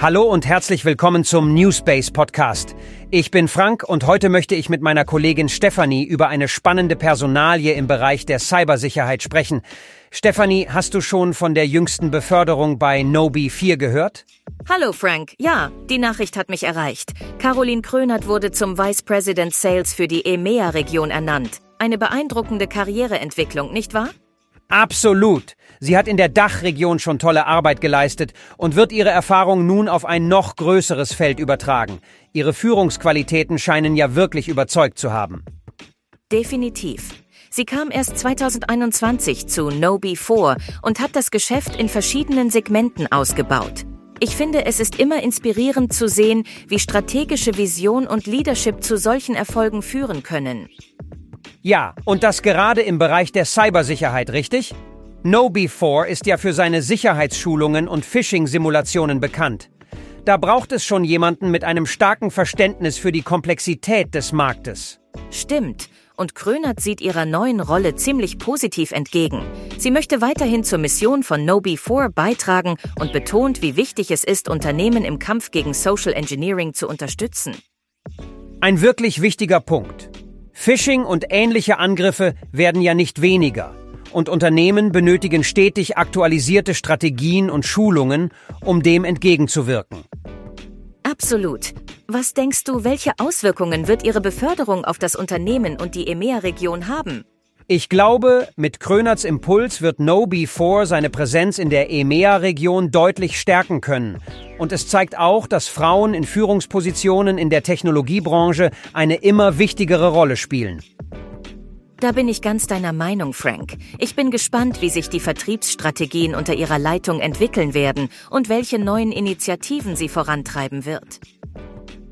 Hallo und herzlich willkommen zum Newspace Podcast. Ich bin Frank und heute möchte ich mit meiner Kollegin Stefanie über eine spannende Personalie im Bereich der Cybersicherheit sprechen. Stefanie, hast du schon von der jüngsten Beförderung bei Nobi 4 gehört? Hallo Frank, ja, die Nachricht hat mich erreicht. Caroline Krönert wurde zum Vice President Sales für die EMEA-Region ernannt. Eine beeindruckende Karriereentwicklung, nicht wahr? Absolut. Sie hat in der Dachregion schon tolle Arbeit geleistet und wird ihre Erfahrung nun auf ein noch größeres Feld übertragen. Ihre Führungsqualitäten scheinen ja wirklich überzeugt zu haben. Definitiv. Sie kam erst 2021 zu No Before und hat das Geschäft in verschiedenen Segmenten ausgebaut. Ich finde, es ist immer inspirierend zu sehen, wie strategische Vision und Leadership zu solchen Erfolgen führen können. Ja, und das gerade im Bereich der Cybersicherheit, richtig? KnowBe4 ist ja für seine Sicherheitsschulungen und Phishing-Simulationen bekannt. Da braucht es schon jemanden mit einem starken Verständnis für die Komplexität des Marktes. Stimmt. Und Krönert sieht ihrer neuen Rolle ziemlich positiv entgegen. Sie möchte weiterhin zur Mission von KnowBe4 beitragen und betont, wie wichtig es ist, Unternehmen im Kampf gegen Social Engineering zu unterstützen. Ein wirklich wichtiger Punkt. Phishing und ähnliche Angriffe werden ja nicht weniger. Und Unternehmen benötigen stetig aktualisierte Strategien und Schulungen, um dem entgegenzuwirken. Absolut. Was denkst du, welche Auswirkungen wird Ihre Beförderung auf das Unternehmen und die EMEA-Region haben? Ich glaube, mit Krönerts Impuls wird No Before seine Präsenz in der EMEA-Region deutlich stärken können. Und es zeigt auch, dass Frauen in Führungspositionen in der Technologiebranche eine immer wichtigere Rolle spielen. Da bin ich ganz deiner Meinung, Frank. Ich bin gespannt, wie sich die Vertriebsstrategien unter ihrer Leitung entwickeln werden und welche neuen Initiativen sie vorantreiben wird.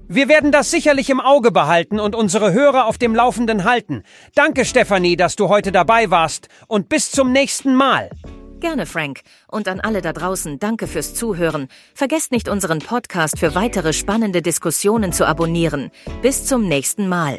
Wir werden das sicherlich im Auge behalten und unsere Hörer auf dem Laufenden halten. Danke, Stefanie, dass du heute dabei warst und bis zum nächsten Mal. Gerne, Frank. Und an alle da draußen, danke fürs Zuhören. Vergesst nicht, unseren Podcast für weitere spannende Diskussionen zu abonnieren. Bis zum nächsten Mal.